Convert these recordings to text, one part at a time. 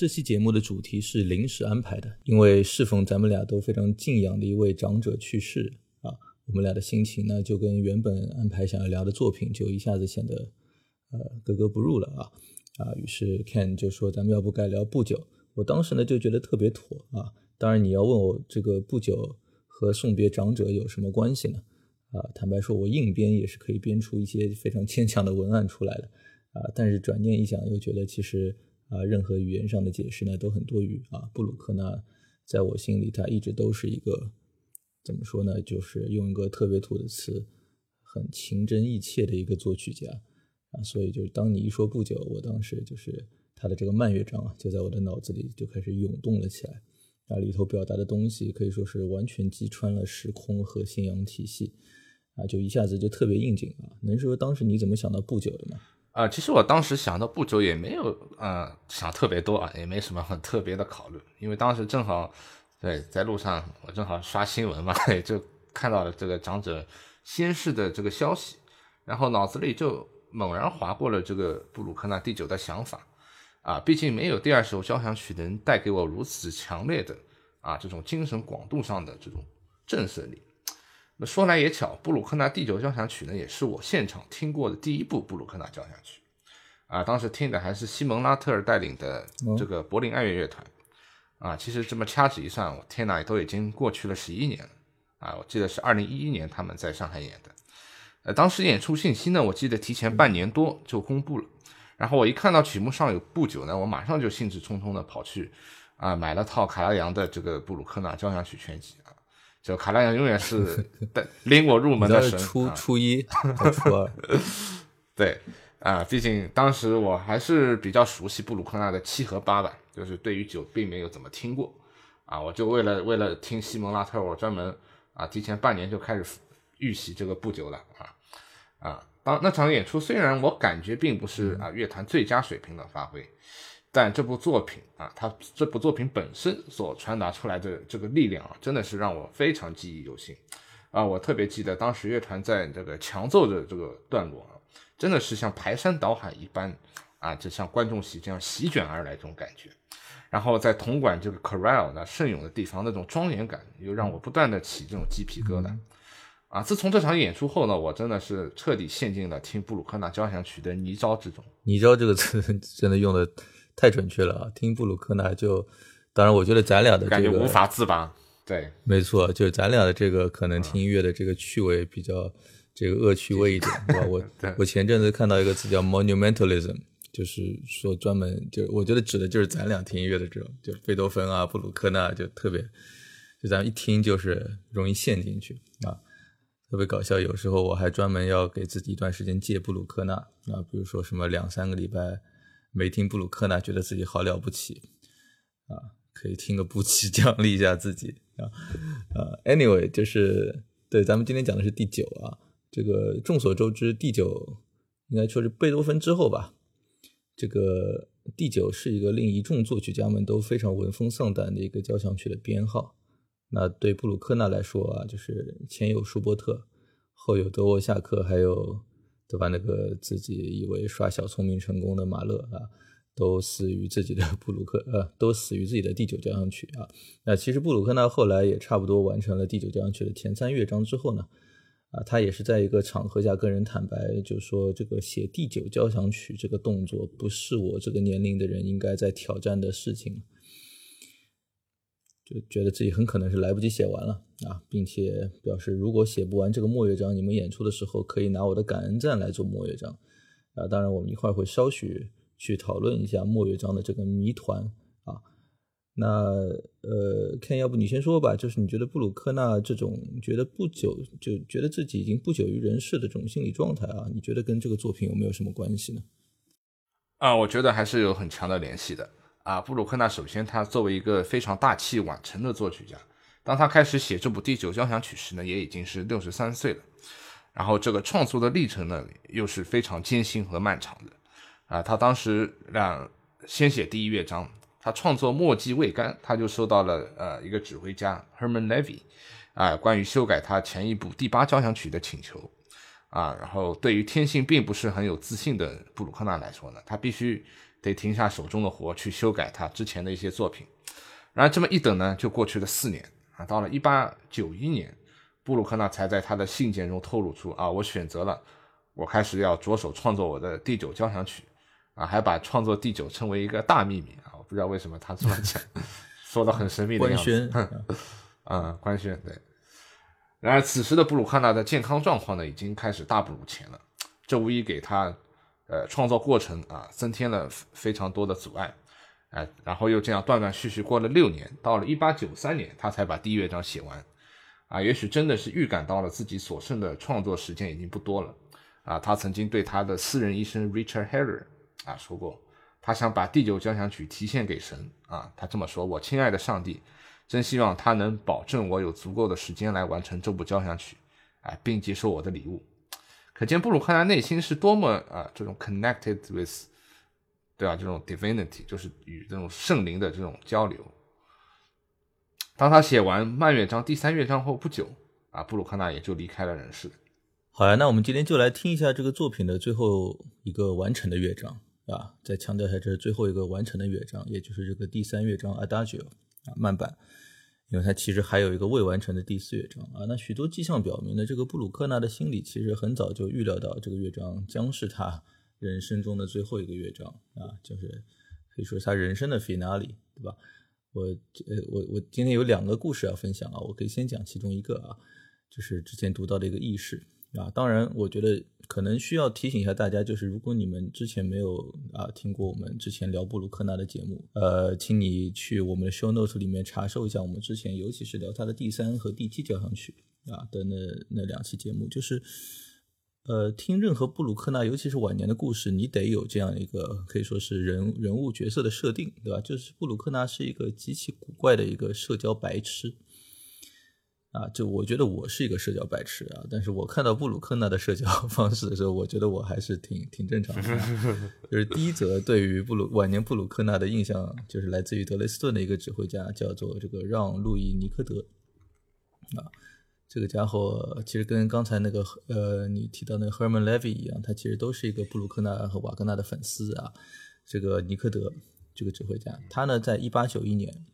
这期节目的主题是临时安排的，因为适逢咱们俩都非常敬仰的一位长者去世啊，我们俩的心情呢就跟原本安排想要聊的作品就一下子显得呃格格不入了啊啊，于是 Ken 就说咱们要不该聊不久，我当时呢就觉得特别妥啊，当然你要问我这个不久和送别长者有什么关系呢？啊，坦白说，我硬编也是可以编出一些非常牵强的文案出来的啊，但是转念一想，又觉得其实。啊，任何语言上的解释呢都很多余啊。布鲁克纳在我心里，他一直都是一个怎么说呢？就是用一个特别土的词，很情真意切的一个作曲家啊。所以就是当你一说不久，我当时就是他的这个慢乐章啊，就在我的脑子里就开始涌动了起来啊。里头表达的东西可以说是完全击穿了时空和信仰体系啊，就一下子就特别应景啊。能说当时你怎么想到不久的吗？啊，其实我当时想到不久也没有，呃，想特别多啊，也没什么很特别的考虑，因为当时正好，对，在路上我正好刷新闻嘛，就看到了这个长者仙逝的这个消息，然后脑子里就猛然划过了这个布鲁克纳第九的想法，啊，毕竟没有第二首交响曲能带给我如此强烈的啊这种精神广度上的这种震慑力。那说来也巧，布鲁克纳第九交响曲呢，也是我现场听过的第一部布鲁克纳交响曲，啊，当时听的还是西蒙拉特尔带领的这个柏林爱乐乐团，啊，其实这么掐指一算，我天哪，都已经过去了十一年了，啊，我记得是二零一一年他们在上海演的，呃，当时演出信息呢，我记得提前半年多就公布了，然后我一看到曲目上有不久呢，我马上就兴致冲冲的跑去，啊，买了套卡拉扬的这个布鲁克纳交响曲全集。就卡拉扬永远是带 领我入门的神。初初一、初二，对啊，毕竟当时我还是比较熟悉布鲁克纳的七和八吧，就是对于九并没有怎么听过啊，我就为了为了听西蒙拉特，我专门啊提前半年就开始预习这个不久了啊啊，当那场演出虽然我感觉并不是啊乐坛最佳水平的发挥。但这部作品啊，它这部作品本身所传达出来的这个力量啊，真的是让我非常记忆犹新啊！我特别记得当时乐团在这个强奏的这个段落啊，真的是像排山倒海一般啊，就像观众席这样席卷而来这种感觉。然后在铜管这个 chorale 那盛咏的地方那种庄严感，又让我不断的起这种鸡皮疙瘩啊！自从这场演出后呢，我真的是彻底陷进了听布鲁克纳交响曲的泥沼之中。泥沼这个词 真的用的。太准确了啊！听布鲁克纳就，当然我觉得咱俩的感觉无法自拔。对，没错，就是咱俩的这个可能听音乐的这个趣味比较这个恶趣味一点，对吧？我我前阵子看到一个词叫 monumentalism，就是说专门就我觉得指的就是咱俩听音乐的这种，就贝多芬啊、布鲁克纳就特别，就咱一听就是容易陷进去啊，特别搞笑。有时候我还专门要给自己一段时间戒布鲁克纳啊，比如说什么两三个礼拜。没听布鲁克纳，觉得自己好了不起啊！可以听个不期奖励一下自己啊。呃，anyway，就是对，咱们今天讲的是第九啊。这个众所周知，第九应该说是贝多芬之后吧。这个第九是一个令一众作曲家们都非常闻风丧胆的一个交响曲的编号。那对布鲁克纳来说啊，就是前有舒伯特，后有德沃夏克，还有对吧？那个自己以为耍小聪明成功的马勒啊。都死于自己的布鲁克，呃，都死于自己的第九交响曲啊。那其实布鲁克呢后来也差不多完成了第九交响曲的前三乐章之后呢，啊，他也是在一个场合下跟人坦白，就说这个写第九交响曲这个动作不是我这个年龄的人应该在挑战的事情，就觉得自己很可能是来不及写完了啊，并且表示如果写不完这个末乐章，你们演出的时候可以拿我的感恩赞来做末乐章啊。当然，我们一会儿会稍许。去讨论一下莫乐章的这个谜团啊，那呃，Ken，要不你先说吧，就是你觉得布鲁克纳这种觉得不久就觉得自己已经不久于人世的这种心理状态啊，你觉得跟这个作品有没有什么关系呢？啊，我觉得还是有很强的联系的啊。布鲁克纳首先他作为一个非常大器晚成的作曲家，当他开始写这部第九交响曲时呢，也已经是六十三岁了，然后这个创作的历程呢，又是非常艰辛和漫长的。啊，他当时让先写第一乐章，他创作墨迹未干，他就收到了呃一个指挥家 Herman Levy，啊，关于修改他前一部第八交响曲的请求，啊，然后对于天性并不是很有自信的布鲁克纳来说呢，他必须得停下手中的活去修改他之前的一些作品，然后这么一等呢，就过去了四年啊，到了一八九一年，布鲁克纳才在他的信件中透露出啊，我选择了，我开始要着手创作我的第九交响曲。啊，还把创作第九称为一个大秘密啊！我不知道为什么他这么讲，说的很神秘的样子。官宣，啊，官宣对。然而，此时的布鲁克纳的健康状况呢，已经开始大不如前了。这无疑给他，呃，创作过程啊，增添了非常多的阻碍。哎，然后又这样断断续续过了六年，到了一八九三年，他才把第一乐章写完。啊，也许真的是预感到了自己所剩的创作时间已经不多了。啊，他曾经对他的私人医生 Richard Heller。啊，说过，他想把第九交响曲提献给神啊。他这么说：“我亲爱的上帝，真希望他能保证我有足够的时间来完成这部交响曲，哎，并接受我的礼物。”可见布鲁克纳内心是多么啊，这种 connected with，对吧？这种 divinity 就是与这种圣灵的这种交流。当他写完慢乐章第三乐章后不久啊，布鲁克纳也就离开了人世。好呀，那我们今天就来听一下这个作品的最后一个完成的乐章。啊，再强调一下，这是最后一个完成的乐章，也就是这个第三乐章 Adagio 啊慢板，因为他其实还有一个未完成的第四乐章啊。那许多迹象表明呢，这个布鲁克纳的心里其实很早就预料到这个乐章将是他人生中的最后一个乐章啊，就是可以说他人生的 finale，对吧？我呃我我今天有两个故事要分享啊，我可以先讲其中一个啊，就是之前读到的一个轶事。啊，当然，我觉得可能需要提醒一下大家，就是如果你们之前没有啊听过我们之前聊布鲁克纳的节目，呃，请你去我们的 show notes 里面查收一下我们之前，尤其是聊他的第三和第七交响曲啊的那那两期节目。就是呃，听任何布鲁克纳，尤其是晚年的故事，你得有这样一个可以说是人人物角色的设定，对吧？就是布鲁克纳是一个极其古怪的一个社交白痴。啊，就我觉得我是一个社交白痴啊，但是我看到布鲁克纳的社交 方式的时候，我觉得我还是挺挺正常的。就是第一则对于布鲁晚年布鲁克纳的印象，就是来自于德雷斯顿的一个指挥家，叫做这个让·路易·尼科德。啊，这个家伙其实跟刚才那个呃你提到那个 Herman Levy 一样，他其实都是一个布鲁克纳和瓦格纳的粉丝啊。这个尼科德这个指挥家，他呢在一八九一年。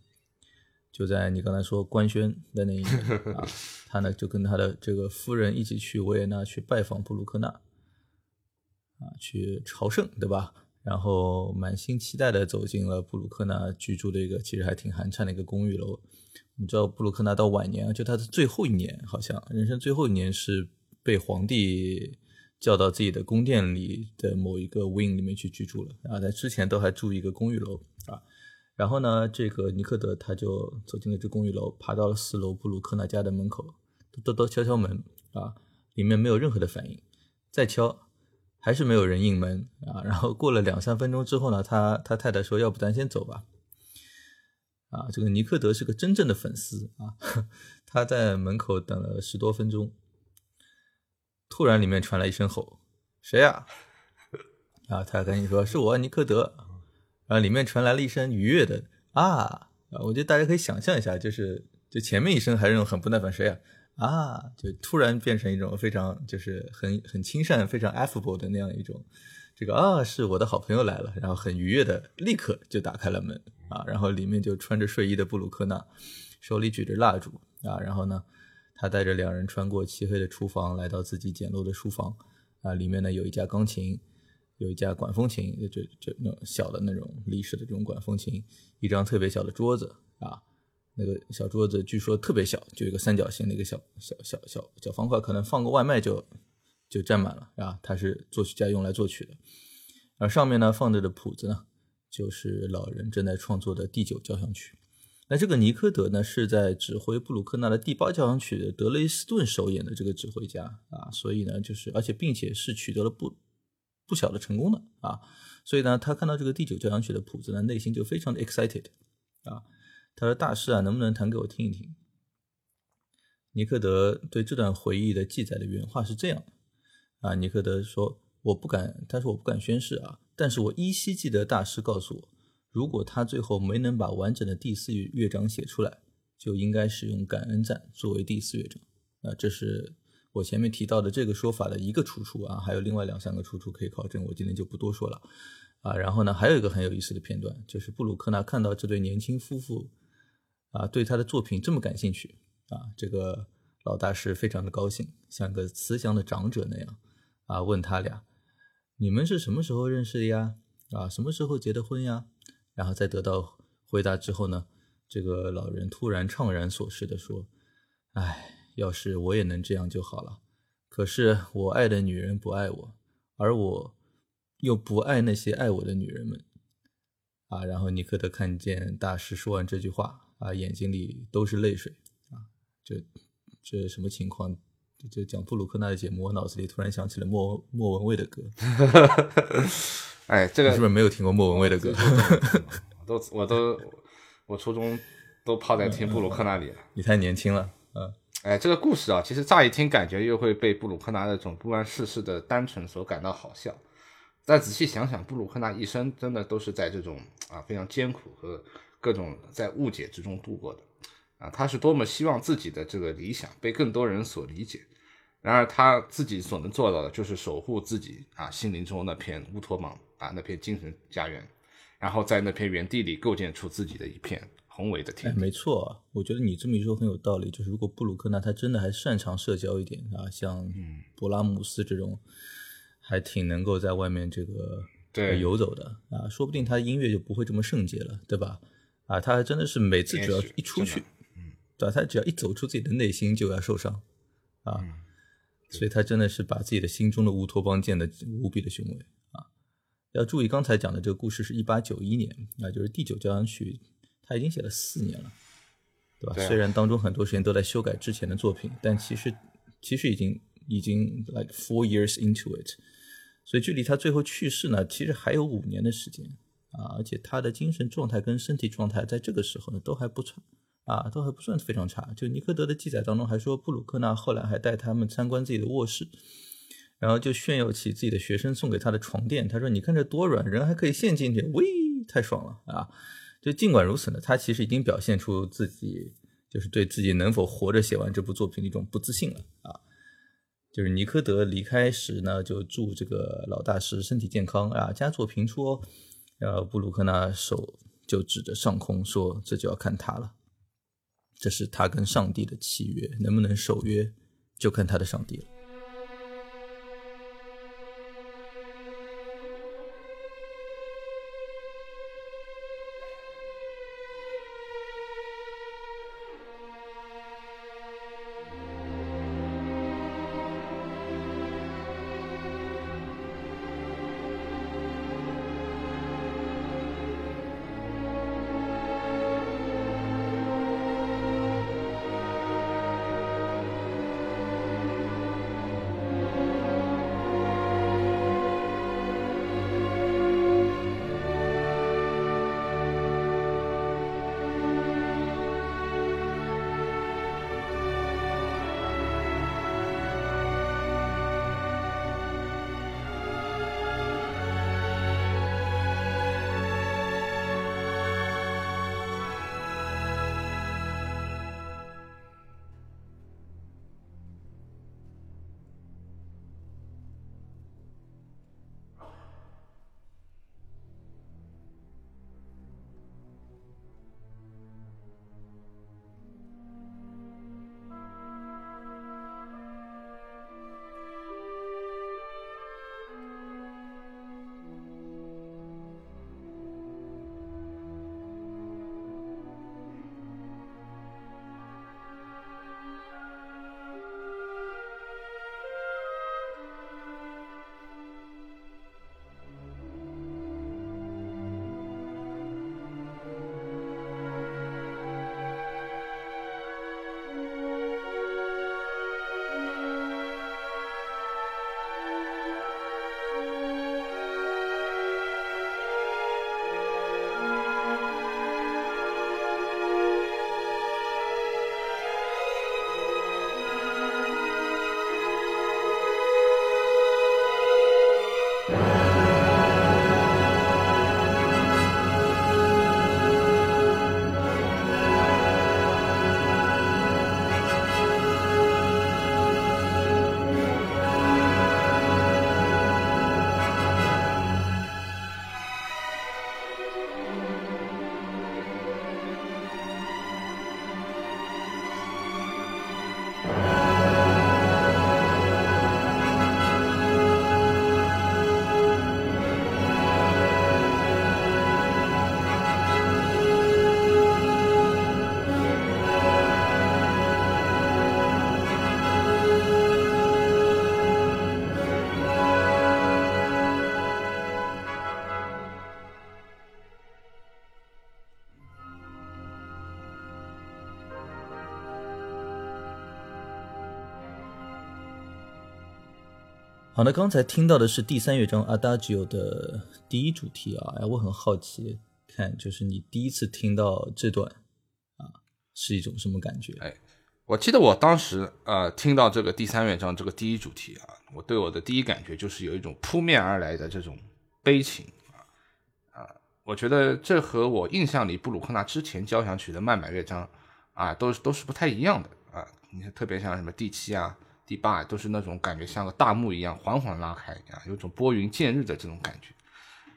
就在你刚才说官宣的那一年啊，他呢就跟他的这个夫人一起去维也纳去拜访布鲁克纳，啊，去朝圣，对吧？然后满心期待的走进了布鲁克纳居住的一个其实还挺寒碜的一个公寓楼。你知道布鲁克纳到晚年啊，就他的最后一年，好像人生最后一年是被皇帝叫到自己的宫殿里的某一个 wing 里面去居住了啊，在之前都还住一个公寓楼。然后呢，这个尼克德他就走进了这公寓楼，爬到了四楼布鲁克纳家的门口，咚咚敲敲门啊，里面没有任何的反应，再敲，还是没有人应门啊。然后过了两三分钟之后呢，他他太太说：“要不咱先走吧。”啊，这个尼克德是个真正的粉丝啊，他在门口等了十多分钟，突然里面传来一声吼：“谁呀？” 啊，他赶紧说：“是我，尼克德。”然后里面传来了一声愉悦的“啊”，我觉得大家可以想象一下，就是就前面一声还是那种很不耐烦，谁呀？啊，就突然变成一种非常就是很很亲善、非常 affable 的那样一种，这个啊是我的好朋友来了，然后很愉悦的立刻就打开了门啊，然后里面就穿着睡衣的布鲁克纳，手里举着蜡烛啊，然后呢，他带着两人穿过漆黑的厨房，来到自己简陋的书房啊，里面呢有一架钢琴，有一架管风琴，就就那种小的那种历史的这种管风琴，一张特别小的桌子啊。那个小桌子据说特别小，就一个三角形的一个小小小小小方块，可能放个外卖就就占满了啊。它是作曲家用来作曲的，而上面呢放着的谱子呢，就是老人正在创作的第九交响曲。那这个尼科德呢是在指挥布鲁克纳的第八交响曲的德雷斯顿首演的这个指挥家啊，所以呢就是而且并且是取得了不不小的成功的啊，所以呢他看到这个第九交响曲的谱子呢，内心就非常的 excited 啊。他说：“大师啊，能不能弹给我听一听？”尼克德对这段回忆的记载的原话是这样的：啊，尼克德说：“我不敢，他说我不敢宣誓啊，但是我依稀记得大师告诉我，如果他最后没能把完整的第四乐章写出来，就应该使用感恩赞作为第四乐章。啊，这是我前面提到的这个说法的一个出处啊，还有另外两三个出处可以考证，我今天就不多说了。啊，然后呢，还有一个很有意思的片段，就是布鲁克纳看到这对年轻夫妇。”啊，对他的作品这么感兴趣啊！这个老大是非常的高兴，像个慈祥的长者那样啊，问他俩：“你们是什么时候认识的呀？啊，什么时候结的婚呀？”然后在得到回答之后呢，这个老人突然怅然所失的说：“哎，要是我也能这样就好了。可是我爱的女人不爱我，而我又不爱那些爱我的女人们。”啊，然后尼克德看见大师说完这句话。啊，眼睛里都是泪水啊！这这什么情况？就讲布鲁克纳的节目，我脑子里突然想起了莫莫文蔚的歌。哎，这个是不是没有听过莫文蔚的歌？我都我都我初中都泡在听布鲁克那里了。你太年轻了，嗯。哎，这个故事啊，其实乍一听感觉又会被布鲁克纳那种不谙世事的单纯所感到好笑，但仔细想想，布鲁克纳一生真的都是在这种啊非常艰苦和。各种在误解之中度过的，啊，他是多么希望自己的这个理想被更多人所理解。然而他自己所能做到的，就是守护自己啊心灵中那片乌托邦啊那片精神家园，然后在那片原地里构建出自己的一片宏伟的天。没错，我觉得你这么一说很有道理。就是如果布鲁克纳他真的还擅长社交一点啊，像勃拉姆斯这种，还挺能够在外面这个对游走的啊，说不定他的音乐就不会这么圣洁了，对吧？啊，他还真的是每次只要一出去，嗯，对吧？他只要一走出自己的内心就要受伤，啊，所以他真的是把自己的心中的乌托邦建得无比的雄伟啊！要注意，刚才讲的这个故事是一八九一年，那就是第九交响曲，他已经写了四年了，对吧？虽然当中很多时间都在修改之前的作品，但其实其实已经已经 like four years into it，所以距离他最后去世呢，其实还有五年的时间。啊，而且他的精神状态跟身体状态在这个时候呢都还不错，啊，都还不算非常差。就尼克德的记载当中还说，布鲁克纳后来还带他们参观自己的卧室，然后就炫耀起自己的学生送给他的床垫。他说：“你看这多软，人还可以陷进去，喂，太爽了啊！”就尽管如此呢，他其实已经表现出自己就是对自己能否活着写完这部作品的一种不自信了啊。就是尼科德离开时呢，就祝这个老大师身体健康啊，佳作频出哦。然后布鲁克纳手就指着上空说：“这就要看他了，这是他跟上帝的契约，能不能守约，就看他的上帝了。”好，那刚才听到的是第三乐章 Adagio 的第一主题啊，哎，我很好奇，看就是你第一次听到这段啊，是一种什么感觉？哎，我记得我当时呃听到这个第三乐章这个第一主题啊，我对我的第一感觉就是有一种扑面而来的这种悲情啊啊，我觉得这和我印象里布鲁克纳之前交响曲的慢板乐章啊，都是都是不太一样的啊，你看特别像什么第七啊。第八都是那种感觉像个大幕一样缓缓拉开啊，有种拨云见日的这种感觉。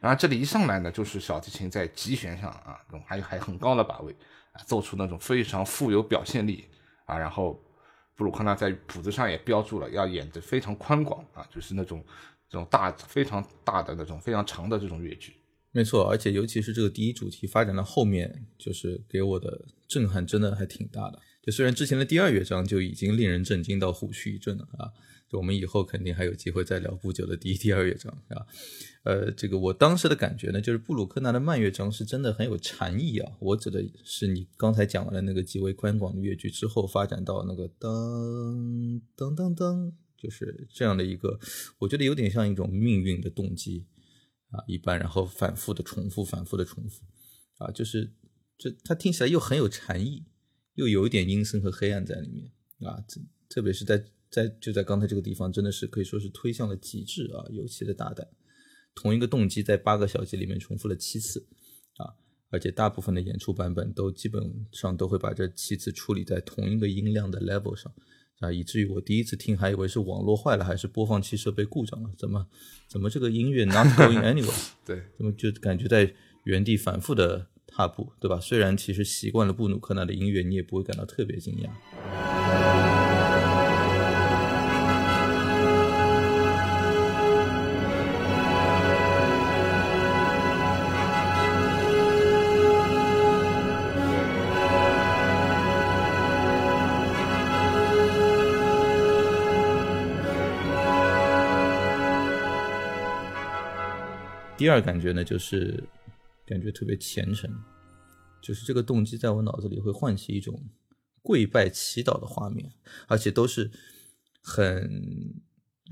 然后这里一上来呢，就是小提琴在极弦上啊，还有还很高的把位啊，奏出那种非常富有表现力啊。然后布鲁克纳在谱子上也标注了要演的非常宽广啊，就是那种这种大非常大的那种非常长的这种乐句。没错，而且尤其是这个第一主题发展到后面，就是给我的震撼真的还挺大的。虽然之前的第二乐章就已经令人震惊到虎躯一震了啊，就我们以后肯定还有机会再聊不久的第一、第二乐章啊。呃，这个我当时的感觉呢，就是布鲁克纳的慢乐章是真的很有禅意啊。我指的是你刚才讲完了那个极为宽广的乐句之后，发展到那个噔噔噔噔，就是这样的一个，我觉得有点像一种命运的动机啊一般，然后反复的重复，反复的重复啊，就是这它听起来又很有禅意。又有一点阴森和黑暗在里面啊，这特别是在在就在刚才这个地方，真的是可以说是推向了极致啊，尤其的大胆。同一个动机在八个小节里面重复了七次啊，而且大部分的演出版本都基本上都会把这七次处理在同一个音量的 level 上啊，以至于我第一次听还以为是网络坏了，还是播放器设备故障了，怎么怎么这个音乐 not going anywhere？对，怎么就感觉在原地反复的。踏步，对吧？虽然其实习惯了布鲁克纳的音乐，你也不会感到特别惊讶。第二感觉呢，就是。感觉特别虔诚，就是这个动机在我脑子里会唤起一种跪拜祈祷的画面，而且都是很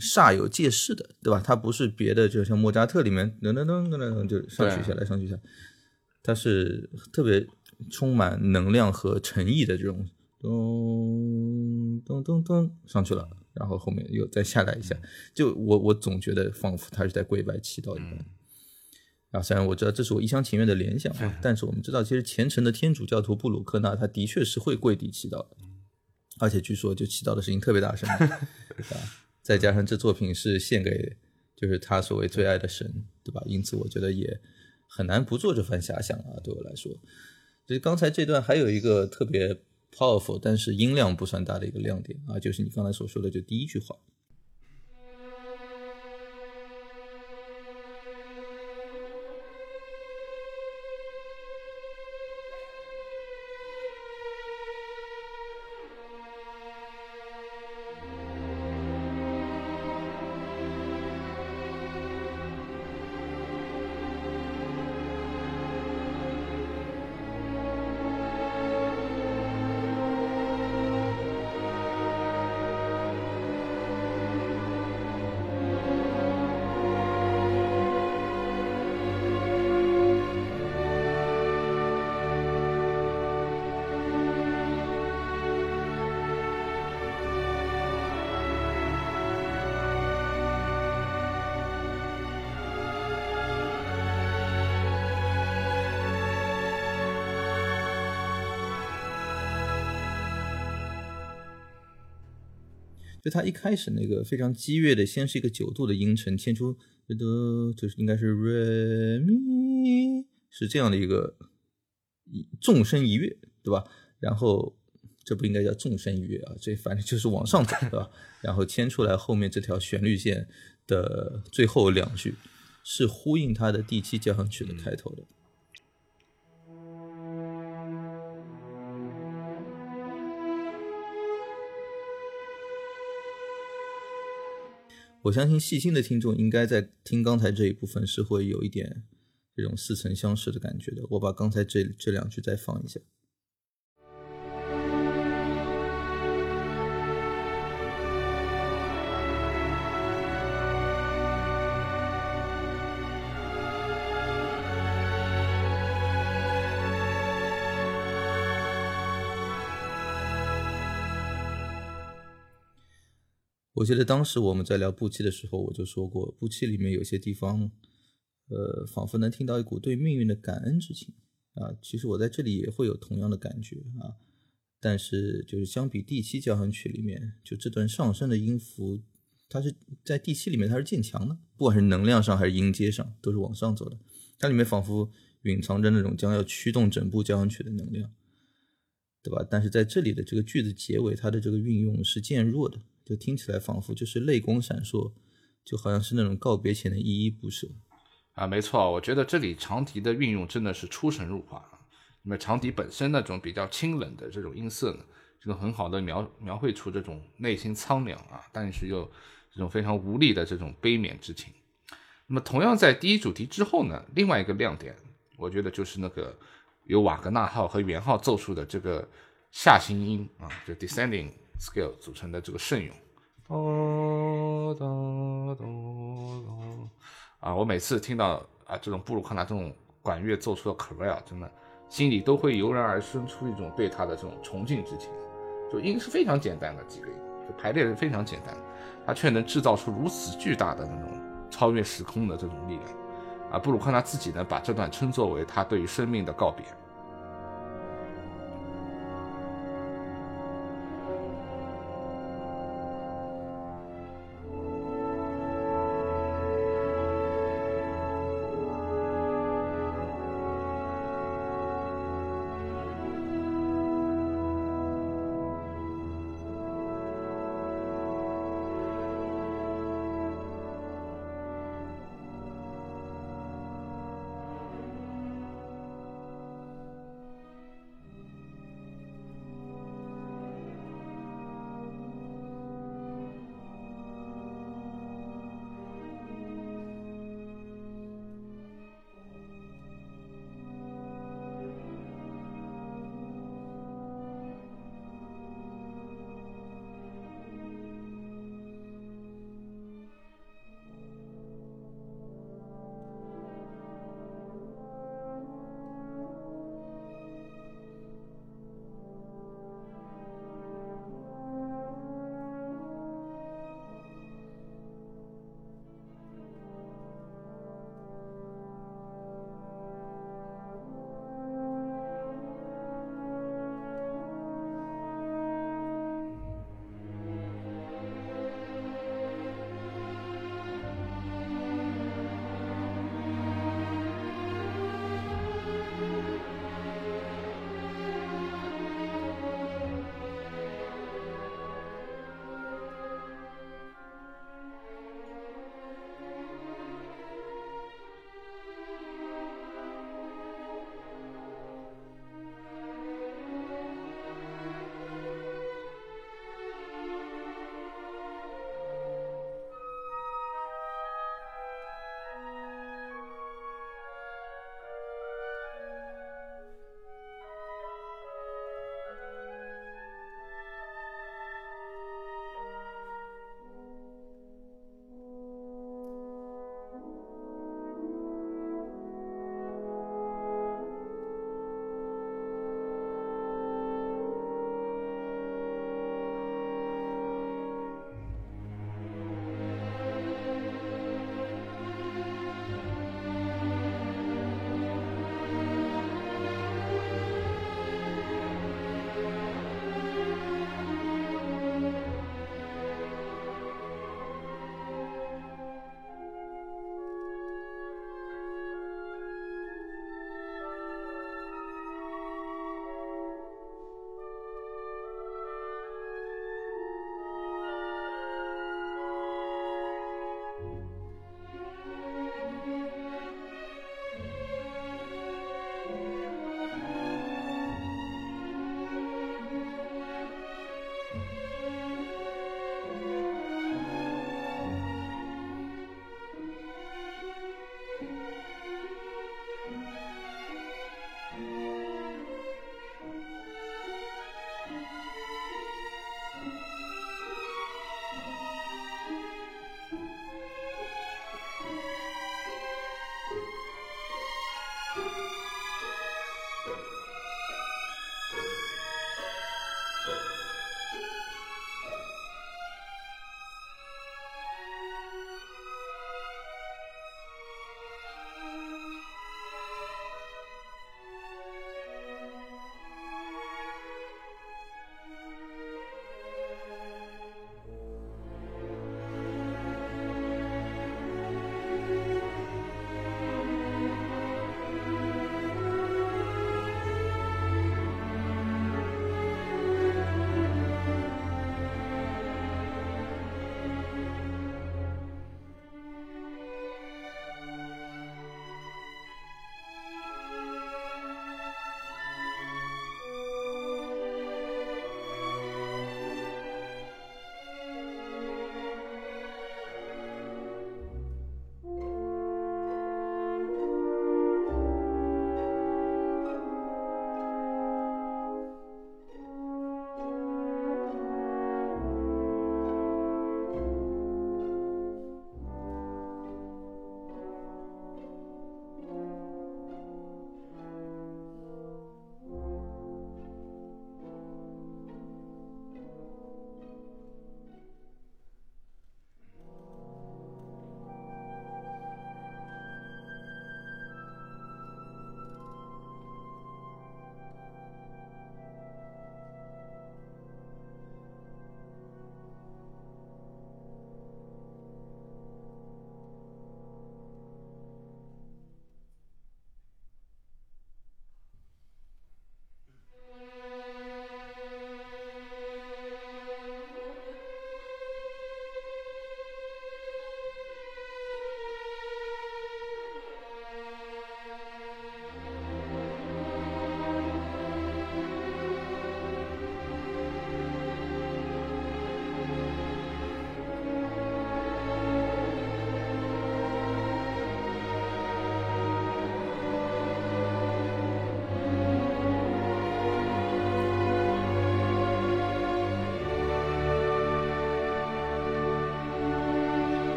煞有介事的，对吧？它不是别的，就像莫扎特里面噔噔噔噔噔就上去下来上去下，它是特别充满能量和诚意的这种咚咚咚咚上去了，然后后面又再下来一下，就我我总觉得仿佛他是在跪拜祈祷一般。啊，虽然我知道这是我一厢情愿的联想，但是我们知道，其实虔诚的天主教徒布鲁克纳他的确是会跪地祈祷的，而且据说就祈祷的声音特别大声，啊，再加上这作品是献给就是他所谓最爱的神，对吧？因此我觉得也很难不做这番遐想啊。对我来说，所以刚才这段还有一个特别 powerful，但是音量不算大的一个亮点啊，就是你刚才所说的就第一句话。就他一开始那个非常激越的，先是一个九度的音程，牵出的就是应该是 re mi，是这样的一个纵身一跃，对吧？然后这不应该叫纵身一跃啊，这反正就是往上走，对吧？然后牵出来后面这条旋律线的最后两句，是呼应他的第七交响曲的开头的。我相信细心的听众应该在听刚才这一部分是会有一点这种似曾相识的感觉的。我把刚才这这两句再放一下。我记得当时我们在聊步期的时候，我就说过，步期里面有些地方，呃，仿佛能听到一股对命运的感恩之情啊。其实我在这里也会有同样的感觉啊。但是就是相比第七交响曲里面，就这段上升的音符，它是在第七里面它是渐强的，不管是能量上还是音阶上，都是往上走的。它里面仿佛蕴藏着那种将要驱动整部交响曲的能量，对吧？但是在这里的这个句子结尾，它的这个运用是渐弱的。就听起来仿佛就是泪光闪烁，就好像是那种告别前的依依不舍啊，没错，我觉得这里长笛的运用真的是出神入化。那么长笛本身那种比较清冷的这种音色呢，就很好的描描绘出这种内心苍凉啊，但是又这种非常无力的这种悲悯之情。那么同样在第一主题之后呢，另外一个亮点，我觉得就是那个由瓦格纳号和圆号奏出的这个下行音啊，就 descending。Scale 组成的这个圣咏，啊，我每次听到啊这种布鲁克纳这种管乐奏出的 c a r e l 真的心里都会油然而生出一种对他的这种崇敬之情。就音是非常简单的几个音，就排列是非常简单，他却能制造出如此巨大的那种超越时空的这种力量。啊，布鲁克纳自己呢把这段称作为他对于生命的告别。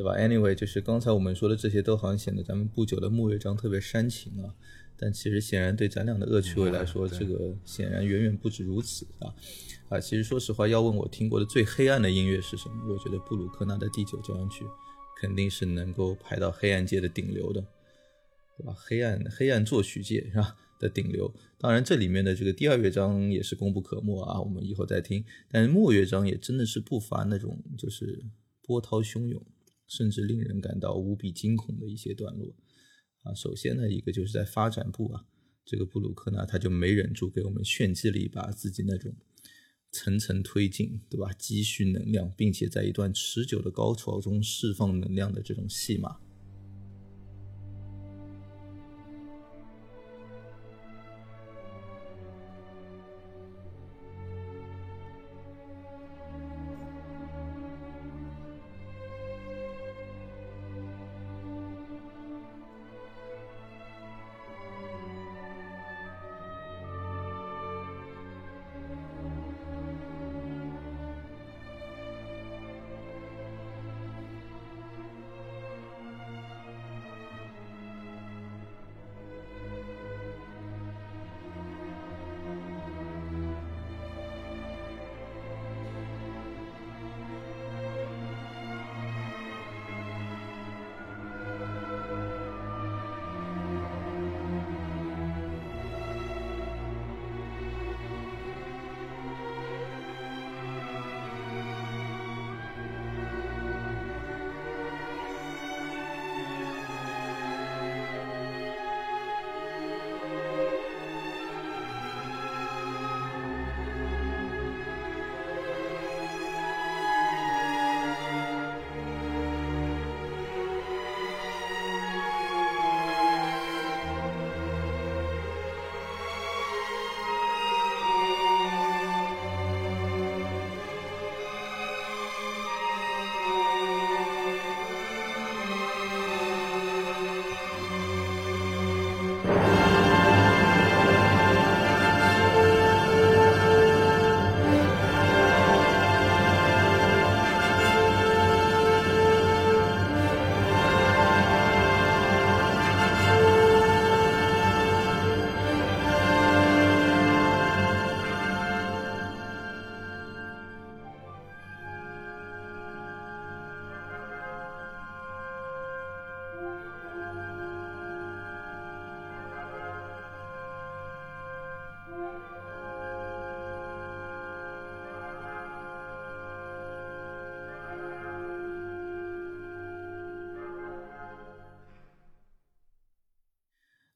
对吧？Anyway，就是刚才我们说的这些，都好像显得咱们不久的木乐章特别煽情啊。但其实显然对咱俩的恶趣味来说，这个显然远远不止如此啊！啊，其实说实话，要问我听过的最黑暗的音乐是什么，我觉得布鲁克纳的第九交响曲肯定是能够排到黑暗界的顶流的，对吧？黑暗黑暗作曲界是吧的顶流。当然，这里面的这个第二乐章也是功不可没啊，我们以后再听。但是末乐章也真的是不乏那种就是波涛汹涌。甚至令人感到无比惊恐的一些段落啊！首先呢，一个就是在发展部啊，这个布鲁克呢他就没忍住给我们炫技了一把自己那种层层推进，对吧？积蓄能量，并且在一段持久的高潮中释放能量的这种戏码。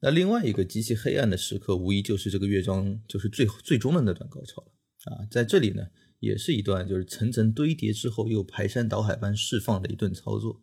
那另外一个极其黑暗的时刻，无疑就是这个乐章，就是最最终的那段高潮了啊！在这里呢，也是一段就是层层堆叠之后又排山倒海般释放的一顿操作。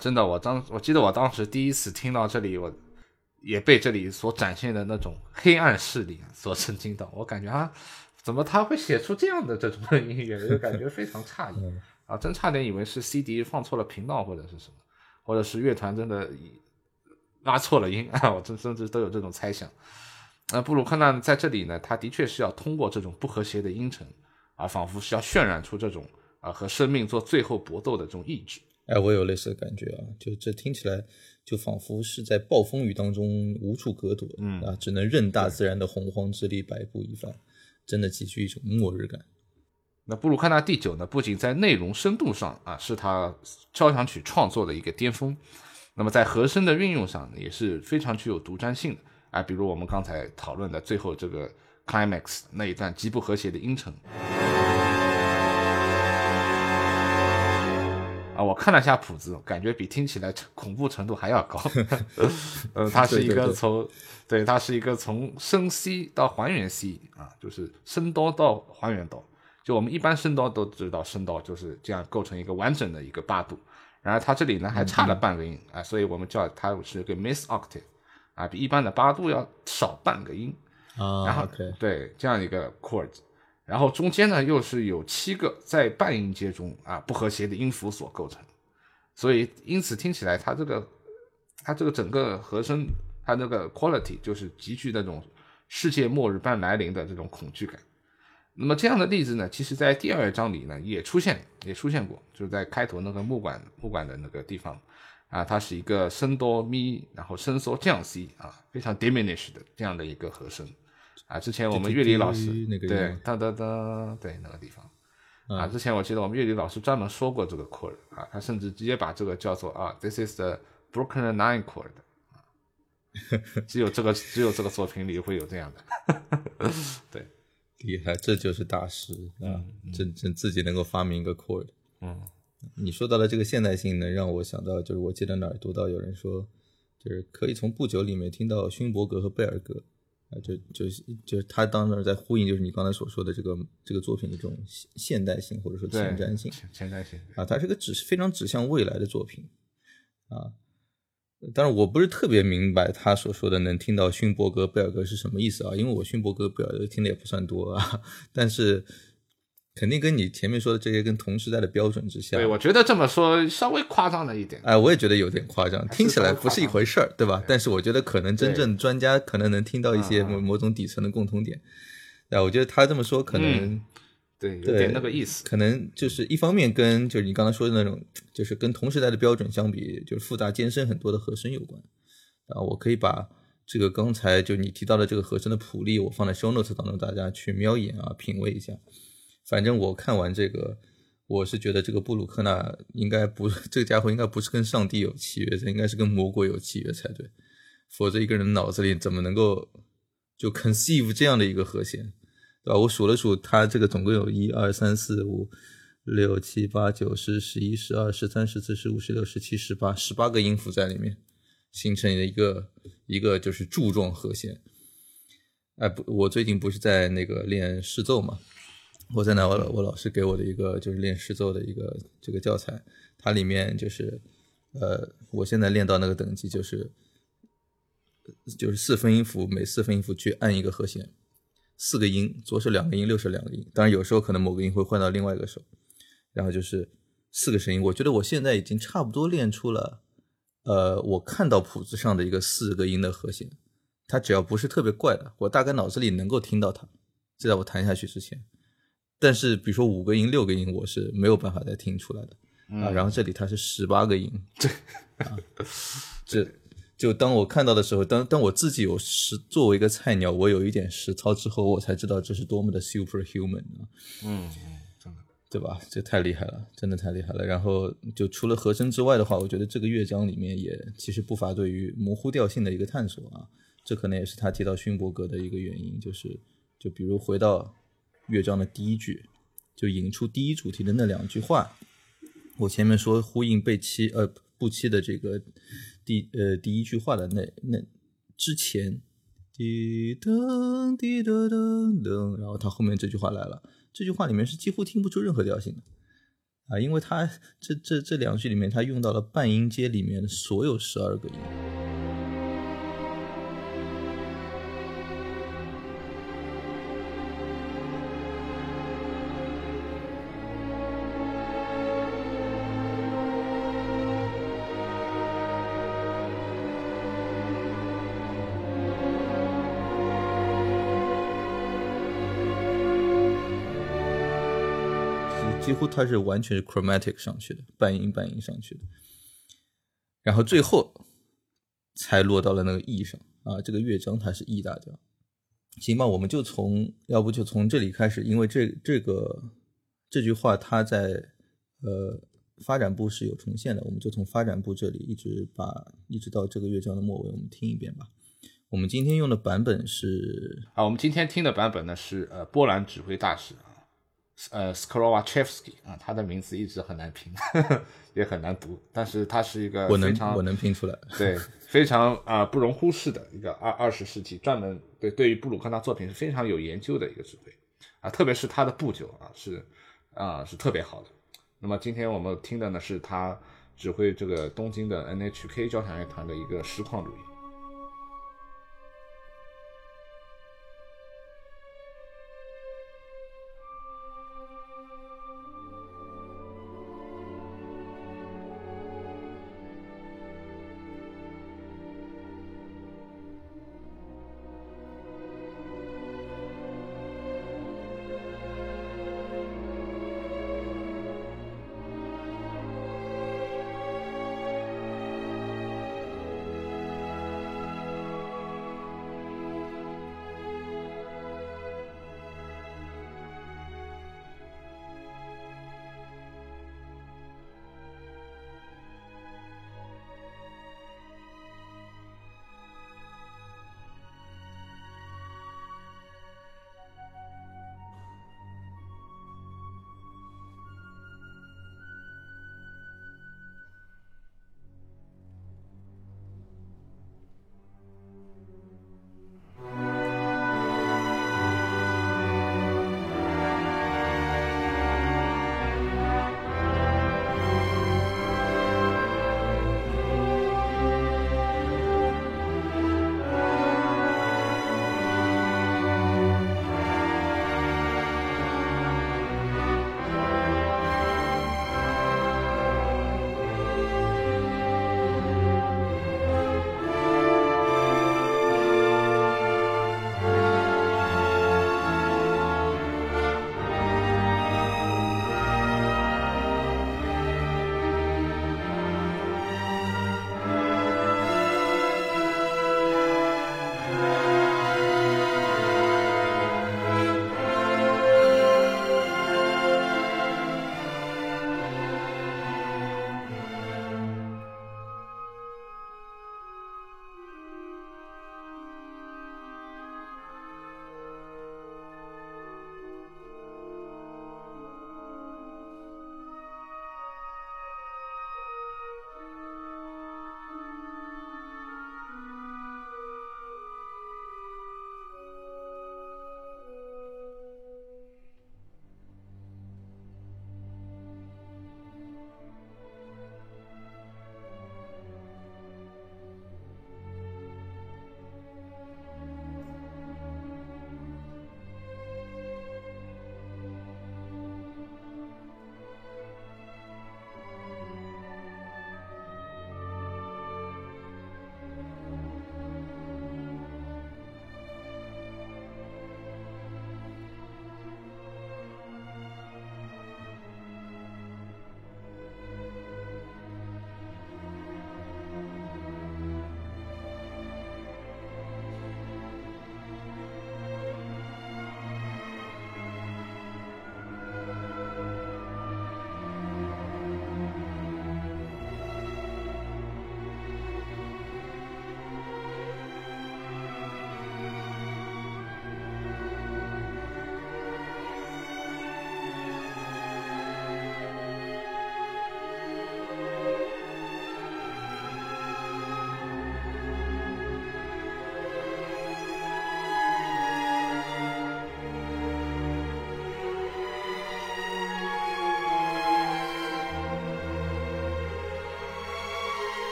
真的，我当我记得我当时第一次听到这里，我也被这里所展现的那种黑暗势力所震惊到。我感觉啊，怎么他会写出这样的这种音乐，就感觉非常诧异啊，真差点以为是 CD 放错了频道或者是什么，或者是乐团真的拉错了音 啊，我真甚至都有这种猜想。那布鲁克纳在这里呢，他的确是要通过这种不和谐的音程啊，仿佛是要渲染出这种啊和生命做最后搏斗的这种意志。哎，我有类似的感觉啊，就这听起来就仿佛是在暴风雨当中无处可躲，嗯啊，只能任大自然的洪荒之力摆布一番，真的极具一种末日感。那布鲁克纳第九呢，不仅在内容深度上啊是他交响曲创作的一个巅峰，那么在和声的运用上也是非常具有独占性的啊，比如我们刚才讨论的最后这个 climax 那一段极不和谐的音程。啊，我看了下谱子，感觉比听起来恐怖程度还要高。呃，它是一个从，对，它是一个从升 C 到还原 C 啊，就是升哆到还原哆。就我们一般升哆都知道，升哆就是这样构成一个完整的一个八度。然而它这里呢还差了半个音啊，所以我们叫它是个 miss octave 啊，比一般的八度要少半个音啊。然后对这样一个 chord。然后中间呢，又是有七个在半音阶中啊不和谐的音符所构成，所以因此听起来它这个它这个整个和声它那个 quality 就是极具那种世界末日般来临的这种恐惧感。那么这样的例子呢，其实在第二章里呢也出现也出现过，就是在开头那个木管木管的那个地方啊，它是一个升哆咪，然后升嗦降 C 啊，非常 diminish 的这样的一个和声。啊，之前我们乐理老师对哒哒哒，对那个地方。啊，之前我记得我们乐理老师专门说过这个 chord 啊，他甚至直接把这个叫做啊，this is the broken nine chord 啊，只有这个只有这个作品里会有这样的，对，厉害，这就是大师啊，真真自己能够发明一个 chord，嗯，你说到了这个现代性呢，让我想到就是我记得哪儿读到有人说，就是可以从不久里面听到勋伯格和贝尔格。啊，就就是就是他当时在呼应，就是你刚才所说的这个这个作品的这种现现代性或者说前瞻性，前瞻性啊，它是个指非常指向未来的作品啊。但是我不是特别明白他所说的能听到勋伯格、贝尔格是什么意思啊，因为我勋伯格、贝尔格听的也不算多啊，但是。肯定跟你前面说的这些跟同时代的标准之下，对我觉得这么说稍微夸张了一点。哎，我也觉得有点夸张，听起来不是一回事儿，对吧？但是我觉得可能真正专家可能能听到一些某某种底层的共通点。哎，我觉得他这么说可能对有点那个意思，可能就是一方面跟就是你刚才说的那种，就是跟同时代的标准相比，就是复杂艰深很多的和声有关。啊，我可以把这个刚才就你提到的这个和声的谱例，我放在 show notes 当中，大家去瞄一眼啊，品味一下。反正我看完这个，我是觉得这个布鲁克纳应该不，这个家伙应该不是跟上帝有契约，这应该是跟魔鬼有契约才对，否则一个人脑子里怎么能够就 conceive 这样的一个和弦，对吧？我数了数，他这个总共有一二三四五六七八九十十一十二十三十四十五十六十七十八十八个音符在里面，形成了一个一个就是柱状和弦。哎，不，我最近不是在那个练视奏嘛。我在拿我我老师给我的一个就是练视奏的一个这个教材，它里面就是呃，我现在练到那个等级就是就是四分音符，每四分音符去按一个和弦，四个音，左手两个音，右手两个音，当然有时候可能某个音会换到另外一个手，然后就是四个声音。我觉得我现在已经差不多练出了，呃，我看到谱子上的一个四个音的和弦，它只要不是特别怪的，我大概脑子里能够听到它，就在我弹下去之前。但是，比如说五个音、六个音，我是没有办法再听出来的啊。然后这里它是十八个音，这啊，这就当我看到的时候，当当我自己有实作为一个菜鸟，我有一点实操之后，我才知道这是多么的 superhuman 啊。嗯，对吧？这太厉害了，真的太厉害了。然后就除了和声之外的话，我觉得这个乐章里面也其实不乏对于模糊调性的一个探索啊。这可能也是他提到勋伯格的一个原因，就是就比如回到。乐章的第一句，就引出第一主题的那两句话。我前面说呼应贝七呃布七的这个第呃第一句话的那那之前，滴噔滴噔噔噔，然后他后面这句话来了，这句话里面是几乎听不出任何调性的啊，因为它这这这两句里面，它用到了半音阶里面所有十二个音。乎它是完全是 chromatic 上去的，半音半音上去的，然后最后才落到了那个 E 上啊。这个乐章它是 E 大调，行吧？我们就从要不就从这里开始，因为这这个这句话它在呃发展部是有重现的，我们就从发展部这里一直把一直到这个乐章的末尾，我们听一遍吧。我们今天用的版本是啊，我们今天听的版本呢是呃波兰指挥大师。呃 s k r o w a c h e v s k y 啊，他的名字一直很难拼，也很难读，但是他是一个非常我能拼出来，对，非常啊不容忽视的一个二二十世纪专门对对于布鲁克纳作品是非常有研究的一个指挥啊，特别是他的布酒啊是啊是特别好的。那么今天我们听的呢是他指挥这个东京的 NHK 交响乐团的一个实况录音。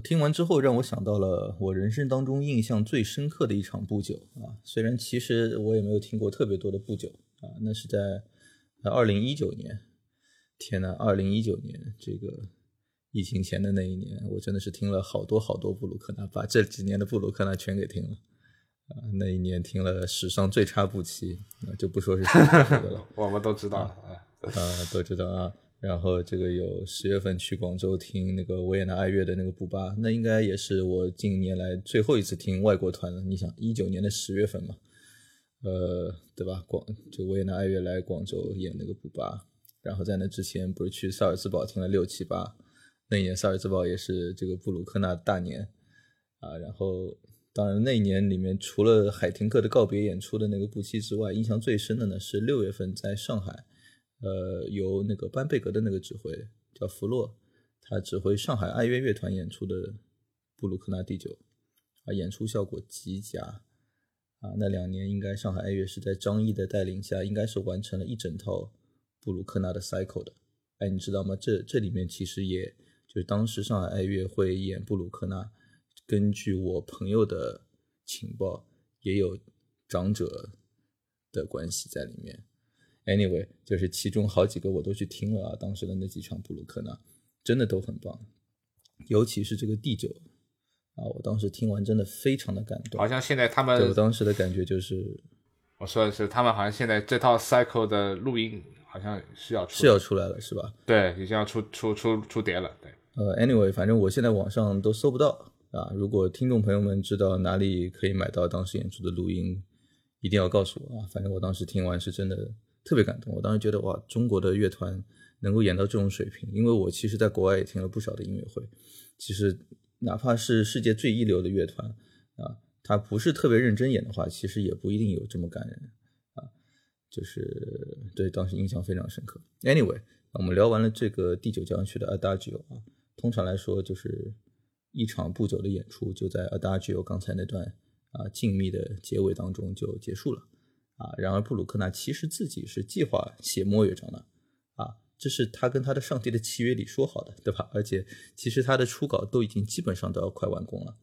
我听完之后，让我想到了我人生当中印象最深刻的一场不久啊。虽然其实我也没有听过特别多的不久啊，那是在二零一九年。天呐，二零一九年这个疫情前的那一年，我真的是听了好多好多布鲁克纳，把这几年的布鲁克纳全给听了啊。那一年听了史上最差布期，就不说是谁了，我们都知道啊，都知道啊。然后这个有十月份去广州听那个维也纳爱乐的那个布巴，那应该也是我近年来最后一次听外国团了。你想一九年的十月份嘛，呃，对吧？广就维也纳爱乐来广州演那个布巴，然后在那之前不是去萨尔兹堡听了六七八，那一年萨尔兹堡也是这个布鲁克纳大年啊。然后当然那一年里面除了海廷克的告别演出的那个布期之外，印象最深的呢是六月份在上海。呃，由那个班贝格的那个指挥叫弗洛，他指挥上海爱乐乐团演出的布鲁克纳第九，啊，演出效果极佳，啊，那两年应该上海爱乐是在张毅的带领下，应该是完成了一整套布鲁克纳的 cycle 的，哎，你知道吗？这这里面其实也就是当时上海爱乐会演布鲁克纳，根据我朋友的情报，也有长者的关系在里面。Anyway，就是其中好几个我都去听了啊，当时的那几场布鲁克纳真的都很棒，尤其是这个第九啊，我当时听完真的非常的感动。好像现在他们，我当时的感觉就是，我说的是他们好像现在这套 cycle 的录音好像是要是要出来了是吧？对，已经要出出出出碟了。对，呃，Anyway，反正我现在网上都搜不到啊。如果听众朋友们知道哪里可以买到当时演出的录音，一定要告诉我啊。反正我当时听完是真的。特别感动，我当时觉得哇，中国的乐团能够演到这种水平，因为我其实在国外也听了不少的音乐会，其实哪怕是世界最一流的乐团啊，他不是特别认真演的话，其实也不一定有这么感人啊，就是对当时印象非常深刻。Anyway，我们聊完了这个第九交响曲的 Adagio 啊，通常来说就是一场不久的演出就在 Adagio 刚才那段啊静谧的结尾当中就结束了。啊，然而布鲁克纳其实自己是计划写末乐章的，啊，这是他跟他的上帝的契约里说好的，对吧？而且其实他的初稿都已经基本上都要快完工了，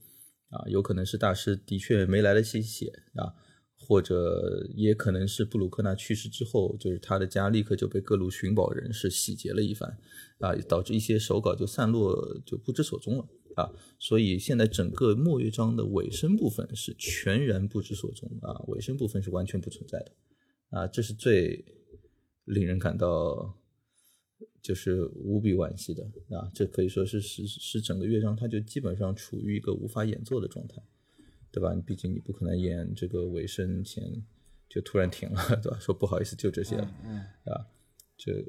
啊，有可能是大师的确没来得及写啊，或者也可能是布鲁克纳去世之后，就是他的家立刻就被各路寻宝人士洗劫了一番，啊，导致一些手稿就散落，就不知所踪了。啊，所以现在整个末乐章的尾声部分是全然不知所踪啊，尾声部分是完全不存在的啊，这是最令人感到就是无比惋惜的啊，这可以说是是是整个乐章它就基本上处于一个无法演奏的状态，对吧？毕竟你不可能演这个尾声前就突然停了，对吧？说不好意思，就这些了，嗯，啊，这。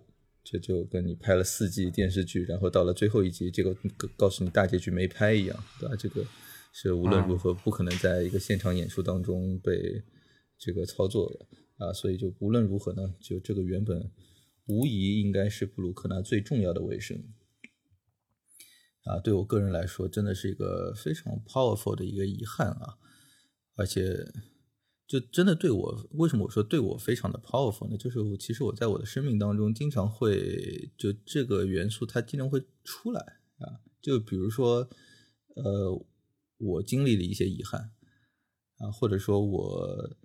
这就跟你拍了四季电视剧，然后到了最后一集，这个告诉你大结局没拍一样，对吧？这个是无论如何不可能在一个现场演出当中被这个操作的啊，所以就无论如何呢，就这个原本无疑应该是布鲁克纳最重要的尾声啊，对我个人来说，真的是一个非常 powerful 的一个遗憾啊，而且。就真的对我，为什么我说对我非常的 powerful 呢？就是其实我在我的生命当中，经常会就这个元素，它经常会出来啊。就比如说，呃，我经历了一些遗憾啊，或者说我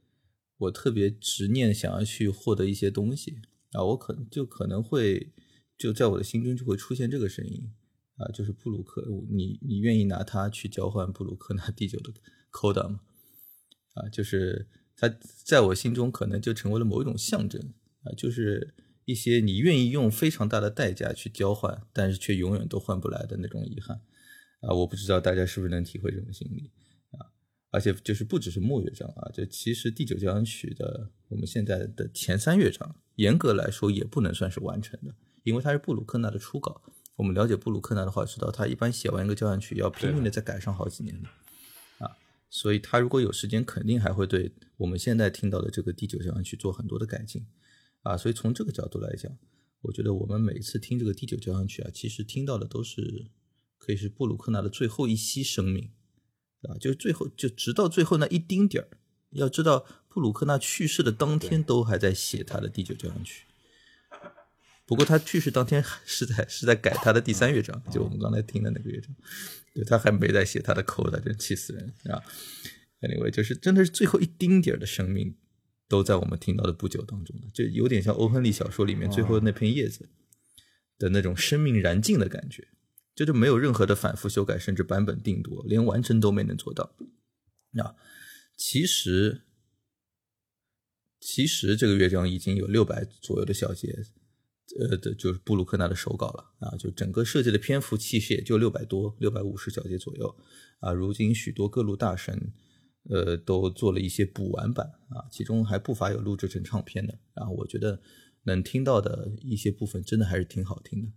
我特别执念想要去获得一些东西啊，我可能就可能会就在我的心中就会出现这个声音啊，就是布鲁克，你你愿意拿它去交换布鲁克纳第九的 coda 吗？啊，就是它在我心中可能就成为了某一种象征啊，就是一些你愿意用非常大的代价去交换，但是却永远都换不来的那种遗憾啊！我不知道大家是不是能体会这种心理啊？而且就是不只是末乐章啊，这其实第九交响曲的我们现在的前三乐章，严格来说也不能算是完成的，因为它是布鲁克纳的初稿。我们了解布鲁克纳的话，知道他一般写完一个交响曲要拼命的再改上好几年的。所以他如果有时间，肯定还会对我们现在听到的这个第九交响曲做很多的改进，啊，所以从这个角度来讲，我觉得我们每次听这个第九交响曲啊，其实听到的都是可以是布鲁克纳的最后一息生命，啊，就是最后就直到最后那一丁点儿。要知道，布鲁克纳去世的当天都还在写他的第九交响曲，不过他去世当天是在是在改他的第三乐章，就我们刚才听的那个乐章，对他还没在写他的 code，真气死人啊！Anyway，就是真的是最后一丁点的生命都在我们听到的不久当中，就有点像欧亨利小说里面最后那片叶子的那种生命燃尽的感觉，这就没有任何的反复修改，甚至版本定夺，连完成都没能做到啊！其实。其实这个乐章已经有六百左右的小节，呃的，就是布鲁克纳的手稿了啊，就整个设计的篇幅其实也就六百多，六百五十小节左右啊。如今许多各路大神，呃，都做了一些补完版啊，其中还不乏有录制成唱片的。然后我觉得能听到的一些部分，真的还是挺好听的。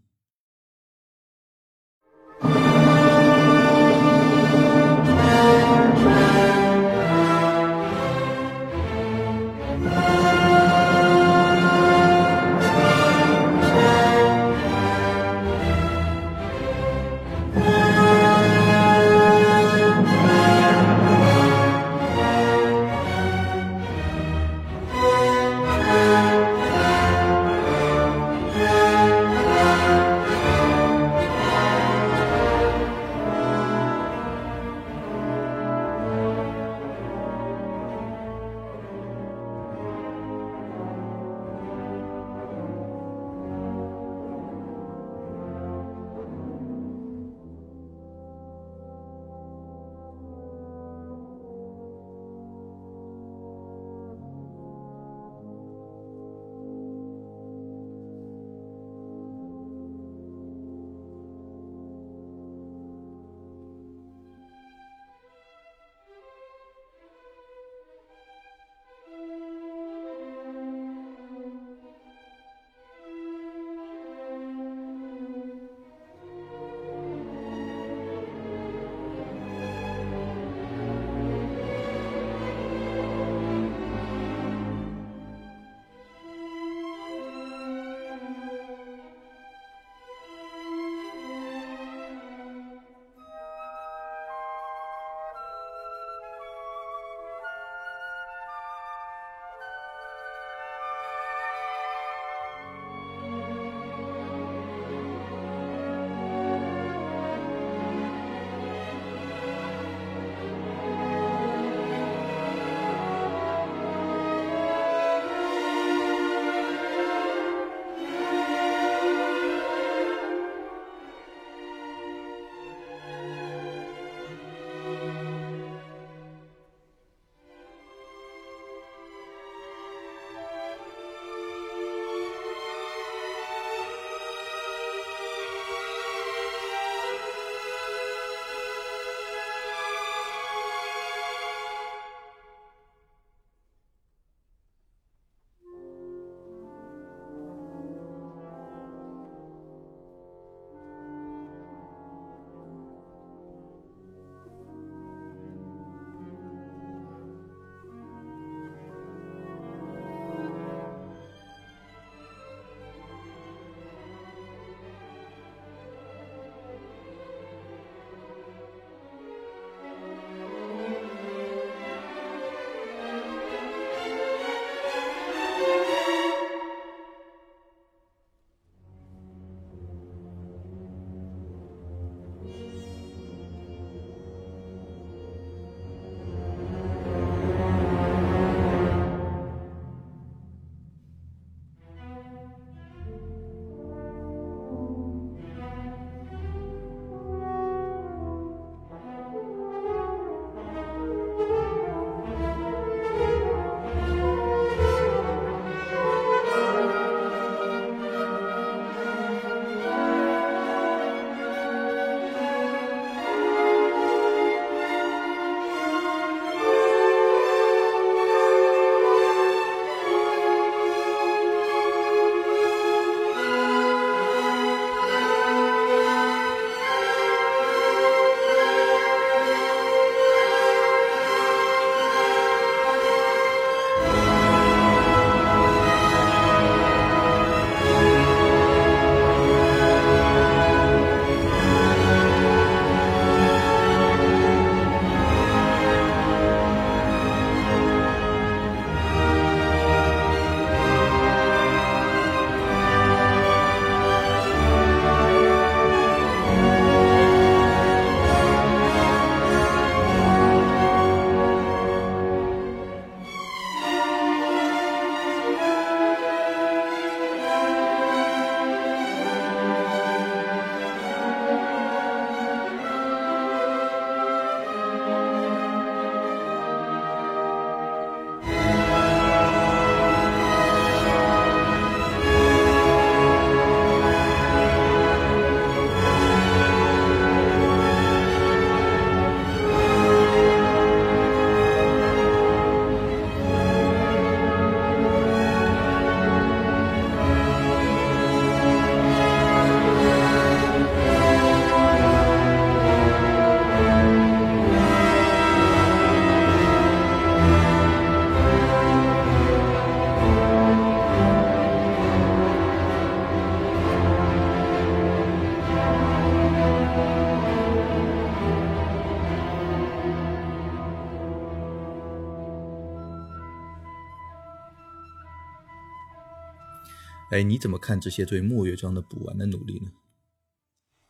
哎，你怎么看这些对末乐章的补完的努力呢？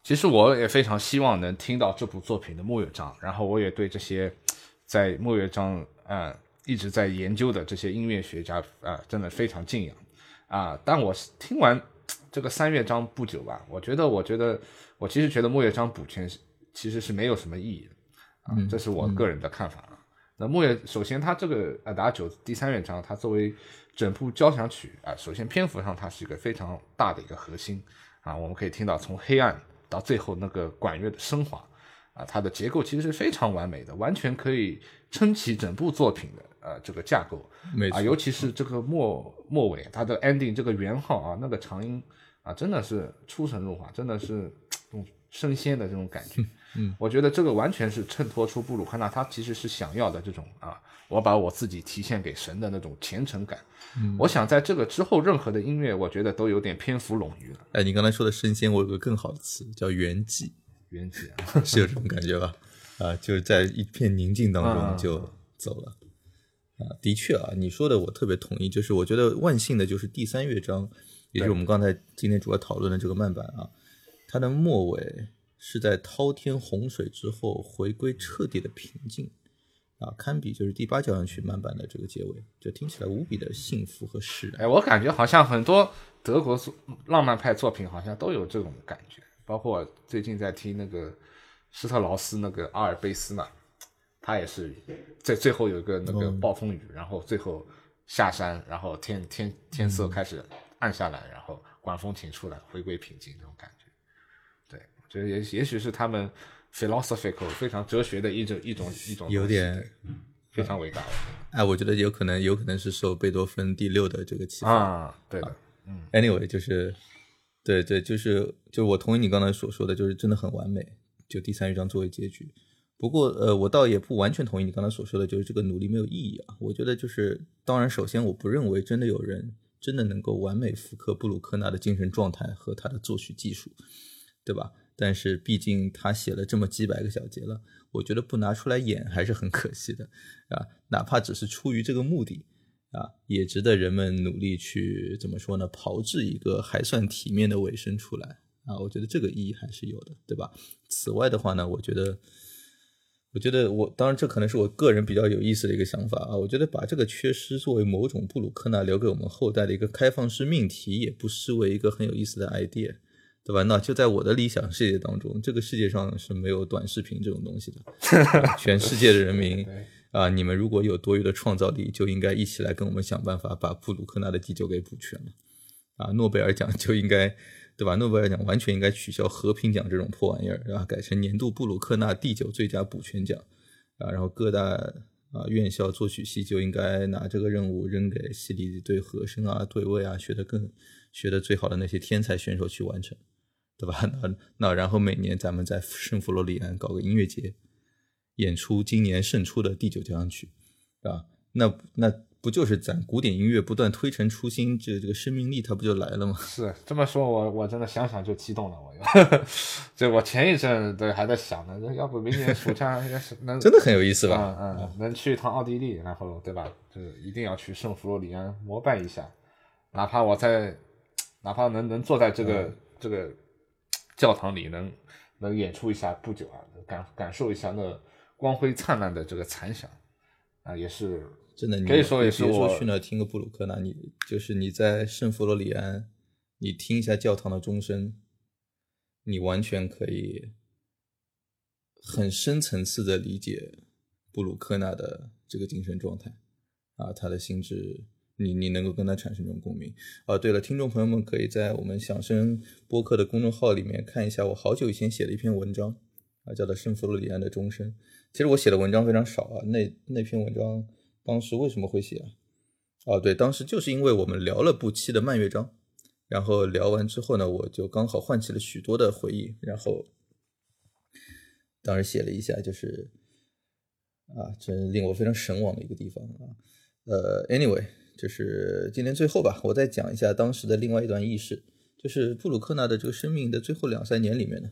其实我也非常希望能听到这部作品的末乐章，然后我也对这些在末乐章啊一直在研究的这些音乐学家啊真的非常敬仰啊。但我听完这个三乐章不久吧，我觉得，我觉得，我其实觉得末乐章补全其实是没有什么意义的啊，这是我个人的看法啊。那末乐首先它这个呃达九第三乐章，它作为整部交响曲啊，首先篇幅上它是一个非常大的一个核心啊，我们可以听到从黑暗。到最后那个管乐的升华，啊，它的结构其实是非常完美的，完全可以撑起整部作品的呃这个架构，啊，尤其是这个末末尾它的 ending 这个圆号啊，那个长音啊，真的是出神入化，真的是 这种升仙的这种感觉，嗯，我觉得这个完全是衬托出布鲁克纳他其实是想要的这种啊，我把我自己提献给神的那种虔诚感。嗯我想在这个之后，任何的音乐，我觉得都有点篇幅冗余了。哎，你刚才说的升仙，我有个更好的词，叫圆寂。圆寂啊，是有这种感觉吧？啊，就是在一片宁静当中就走了。啊，的确啊，你说的我特别同意。就是我觉得万幸的就是第三乐章，也就是我们刚才今天主要讨论的这个慢板啊，它的末尾是在滔天洪水之后回归彻底的平静。啊，堪比就是第八交响曲慢版的这个结尾，就听起来无比的幸福和释然。哎，我感觉好像很多德国浪漫派作品好像都有这种感觉，包括我最近在听那个施特劳斯那个阿尔卑斯嘛，他也是在最后有一个那个暴风雨，然后最后下山，然后天天天色开始暗下来，然后管风琴出来，回归平静这种感觉。也也许是他们。philosophical 非常哲学的一种一种一种，有点非常伟大。哎，我觉得有可能有可能是受贝多芬第六的这个启发啊。对的，嗯，anyway 就是，对对，就是就是我同意你刚才所说的，就是真的很完美，就第三乐章作为结局。不过呃，我倒也不完全同意你刚才所说的，就是这个努力没有意义啊。我觉得就是，当然首先我不认为真的有人真的能够完美复刻布鲁克纳的精神状态和他的作曲技术，对吧？但是毕竟他写了这么几百个小节了，我觉得不拿出来演还是很可惜的，啊，哪怕只是出于这个目的，啊，也值得人们努力去怎么说呢？炮制一个还算体面的尾声出来，啊，我觉得这个意义还是有的，对吧？此外的话呢，我觉得，我觉得我当然这可能是我个人比较有意思的一个想法啊，我觉得把这个缺失作为某种布鲁克纳留给我们后代的一个开放式命题，也不失为一个很有意思的 idea。对吧？那就在我的理想世界当中，这个世界上是没有短视频这种东西的。全世界的人民啊，你们如果有多余的创造力，就应该一起来跟我们想办法把布鲁克纳的第九给补全了。啊，诺贝尔奖就应该，对吧？诺贝尔奖完全应该取消和平奖这种破玩意儿，然后改成年度布鲁克纳第九最佳补全奖。啊，然后各大啊院校作曲系就应该拿这个任务扔给系里对和声啊、对位啊学的更学的最好的那些天才选手去完成。对吧？那那然后每年咱们在圣弗罗里安搞个音乐节，演出今年胜出的第九交响曲，啊，那那不就是咱古典音乐不断推陈出新，这这个生命力它不就来了吗？是这么说，我我真的想想就激动了，我，就我前一阵对还在想呢，要不明年暑假要是能真的很有意思吧？嗯嗯，能去一趟奥地利，然后对吧？就是一定要去圣弗罗里安膜拜一下，哪怕我在，哪怕能能坐在这个这个。教堂里能能演出一下不久啊，感感受一下那光辉灿烂的这个残响啊，也是真的。可以说也是我去那听个布鲁克纳，你就是你在圣弗罗里安，你听一下教堂的钟声，你完全可以很深层次的理解布鲁克纳的这个精神状态啊，他的心智。你你能够跟他产生这种共鸣啊？对了，听众朋友们可以在我们响声播客的公众号里面看一下我好久以前写的一篇文章啊，叫做《圣弗洛里安的钟声》。其实我写的文章非常少啊，那那篇文章当时为什么会写啊？哦，对，当时就是因为我们聊了不期的慢乐章，然后聊完之后呢，我就刚好唤起了许多的回忆，然后当时写了一下，就是啊，真令我非常神往的一个地方啊。呃，anyway。就是今天最后吧，我再讲一下当时的另外一段轶事，就是布鲁克纳的这个生命的最后两三年里面呢，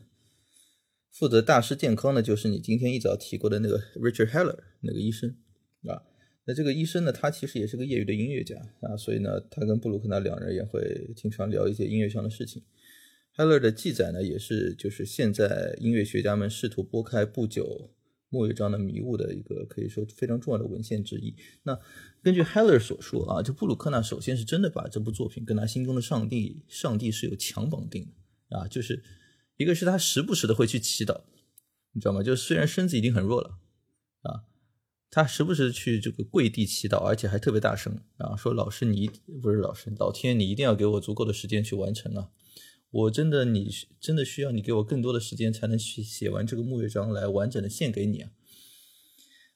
负责大师健康的就是你今天一早提过的那个 Richard Heller 那个医生啊。那这个医生呢，他其实也是个业余的音乐家啊，所以呢，他跟布鲁克纳两人也会经常聊一些音乐上的事情。Heller 的记载呢，也是就是现在音乐学家们试图拨开不久莫乐章的迷雾的一个可以说非常重要的文献之一。那根据 Heller 所说啊，就布鲁克纳首先是真的把这部作品跟他心中的上帝上帝是有强绑定的啊，就是一个是他时不时的会去祈祷，你知道吗？就虽然身子已经很弱了啊。他时不时去这个跪地祈祷，而且还特别大声啊，说：“老师，你不是老师，老天，你一定要给我足够的时间去完成啊！我真的，你真的需要你给我更多的时间，才能去写完这个木乐章来完整的献给你啊！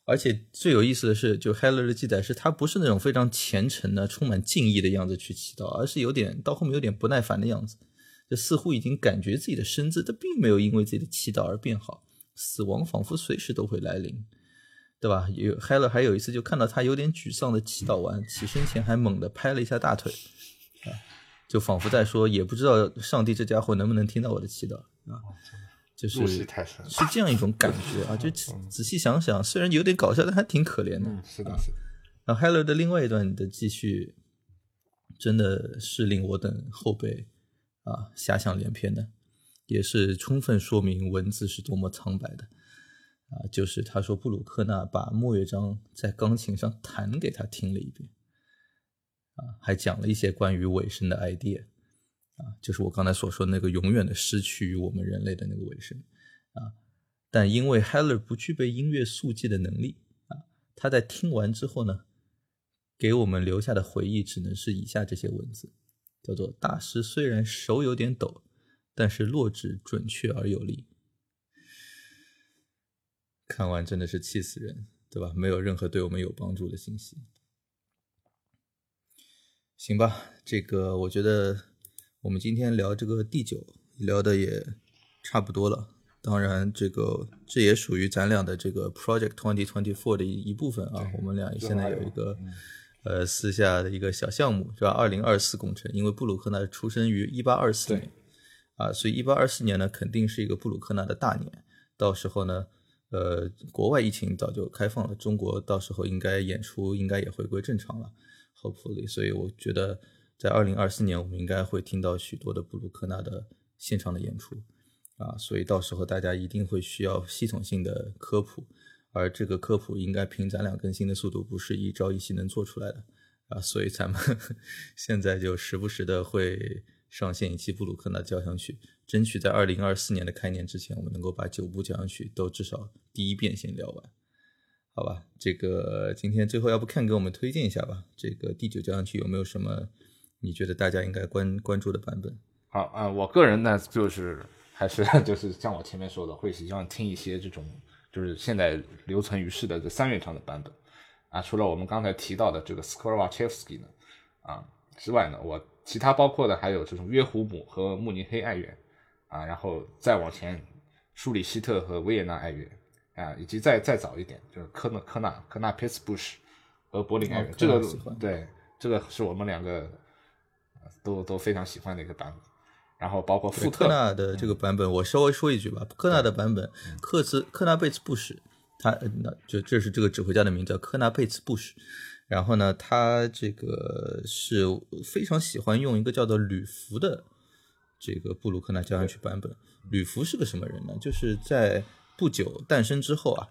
而且最有意思的是，就 Heller 的记载是，他不是那种非常虔诚的、充满敬意的样子去祈祷，而是有点到后面有点不耐烦的样子，就似乎已经感觉自己的身子，他并没有因为自己的祈祷而变好，死亡仿佛随时都会来临。”对吧？有 Heller 还有一次就看到他有点沮丧的祈祷完，起身前还猛地拍了一下大腿，就仿佛在说，也不知道上帝这家伙能不能听到我的祈祷啊，就是是这样一种感觉啊。就仔细想想，虽然有点搞笑，但还挺可怜的。是的，是的。然后 Heller 的另外一段的继续，真的是令我等后辈啊遐想连篇的，也是充分说明文字是多么苍白的。啊，就是他说布鲁克纳把莫乐章在钢琴上弹给他听了一遍，啊，还讲了一些关于尾声的 idea，啊，就是我刚才所说那个永远的失去于我们人类的那个尾声，啊，但因为 Heller 不具备音乐速记的能力，啊，他在听完之后呢，给我们留下的回忆只能是以下这些文字，叫做大师虽然手有点抖，但是落指准确而有力。看完真的是气死人，对吧？没有任何对我们有帮助的信息。行吧，这个我觉得我们今天聊这个第九聊的也差不多了。当然，这个这也属于咱俩的这个 Project Twenty Twenty Four 的一一部分啊。我们俩现在有一个呃私下的一个小项目，是吧？二零二四工程，因为布鲁克纳出生于一八二四年啊，所以一八二四年呢肯定是一个布鲁克纳的大年。到时候呢。呃，国外疫情早就开放了，中国到时候应该演出应该也回归正常了，hopefully。所以我觉得在二零二四年，我们应该会听到许多的布鲁克纳的现场的演出啊，所以到时候大家一定会需要系统性的科普，而这个科普应该凭咱俩更新的速度，不是一朝一夕能做出来的啊，所以咱们 现在就时不时的会。上线一期布鲁克纳交响曲，争取在二零二四年的开年之前，我们能够把九部交响曲都至少第一遍先聊完，好吧？这个今天最后要不看给我们推荐一下吧？这个第九交响曲有没有什么你觉得大家应该关关注的版本？好啊，我个人呢就是还是 就是像我前面说的，会希望听一些这种就是现在留存于世的这三乐章的版本啊，除了我们刚才提到的这个斯科尔瓦切夫斯基呢啊之外呢，我。其他包括的还有这种约胡姆和慕尼黑爱乐，啊，然后再往前，舒里希特和维也纳爱乐，啊，以及再再早一点就是科纳科纳科纳佩斯布什和柏林爱乐，这个对，这个是我们两个都都非常喜欢的一个版本。然后包括富特纳的这个版本，我稍微说一句吧，科纳的版本，克兹科纳贝茨布什，他那就这是这个指挥家的名字，科纳贝茨布什。然后呢，他这个是非常喜欢用一个叫做吕弗的这个布鲁克纳交响曲版本。吕弗是个什么人呢？就是在不久诞生之后啊，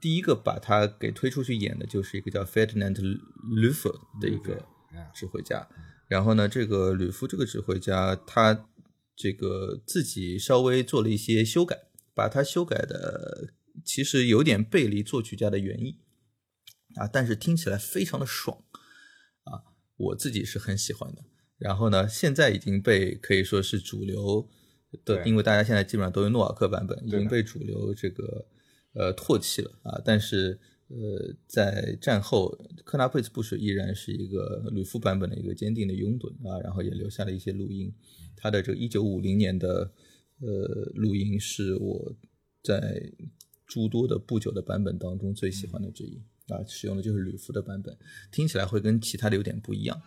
第一个把他给推出去演的就是一个叫 Ferdinand l u f e r 的一个指挥家。然后呢，这个吕夫这个指挥家，他这个自己稍微做了一些修改，把他修改的其实有点背离作曲家的原意。啊，但是听起来非常的爽，啊，我自己是很喜欢的。然后呢，现在已经被可以说是主流的，因为大家现在基本上都用诺瓦克版本，已经被主流这个呃唾弃了啊。但是呃，在战后，科纳佩茨布什依然是一个吕夫版本的一个坚定的拥趸啊。然后也留下了一些录音，他的这个一九五零年的呃录音是我在诸多的不久的版本当中最喜欢的之一。啊，使用的就是吕夫的版本，听起来会跟其他的有点不一样。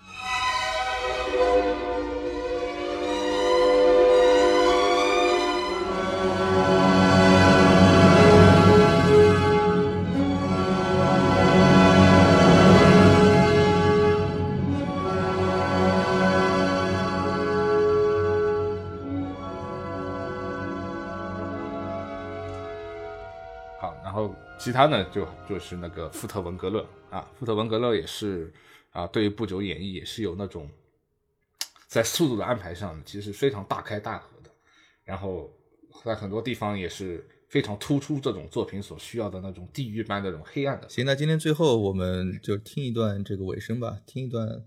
好然后其他呢就就是那个福特文格勒啊福特文格勒也是啊对于不久演绎也是有那种在速度的安排上其实非常大开大合的。然后在很多地方也是非常突出这种作品所需要的那种地狱般的那种黑暗的。行，那今天最后我们就听一段这个尾声吧，听一段。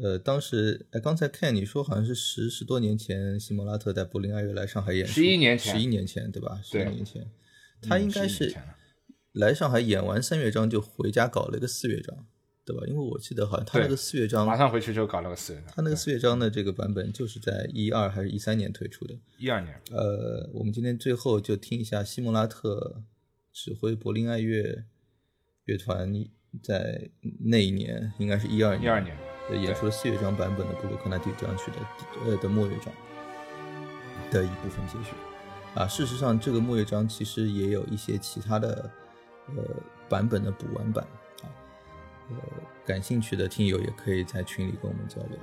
呃，当时哎，刚才看你说好像是十十多年前，西蒙拉特带柏林爱乐来上海演出，十一年前，十一年前对吧？十一年前，他嗯应该是来上海演完三乐章就回家搞了一个四乐章，对吧？因为我记得好像他那个四乐章马上回去就搞了个四乐章，他那个四乐章的这个版本就是在一二还是一三年推出的，一二年。呃，我们今天最后就听一下西莫拉特指挥柏林爱乐乐团在那一年，应该是一二年，一二年。演出了四乐章版本的布鲁克纳第九章曲的呃的末乐章的一部分节选啊，事实上这个末乐章其实也有一些其他的呃版本的补完版啊，呃感兴趣的听友也可以在群里跟我们交流。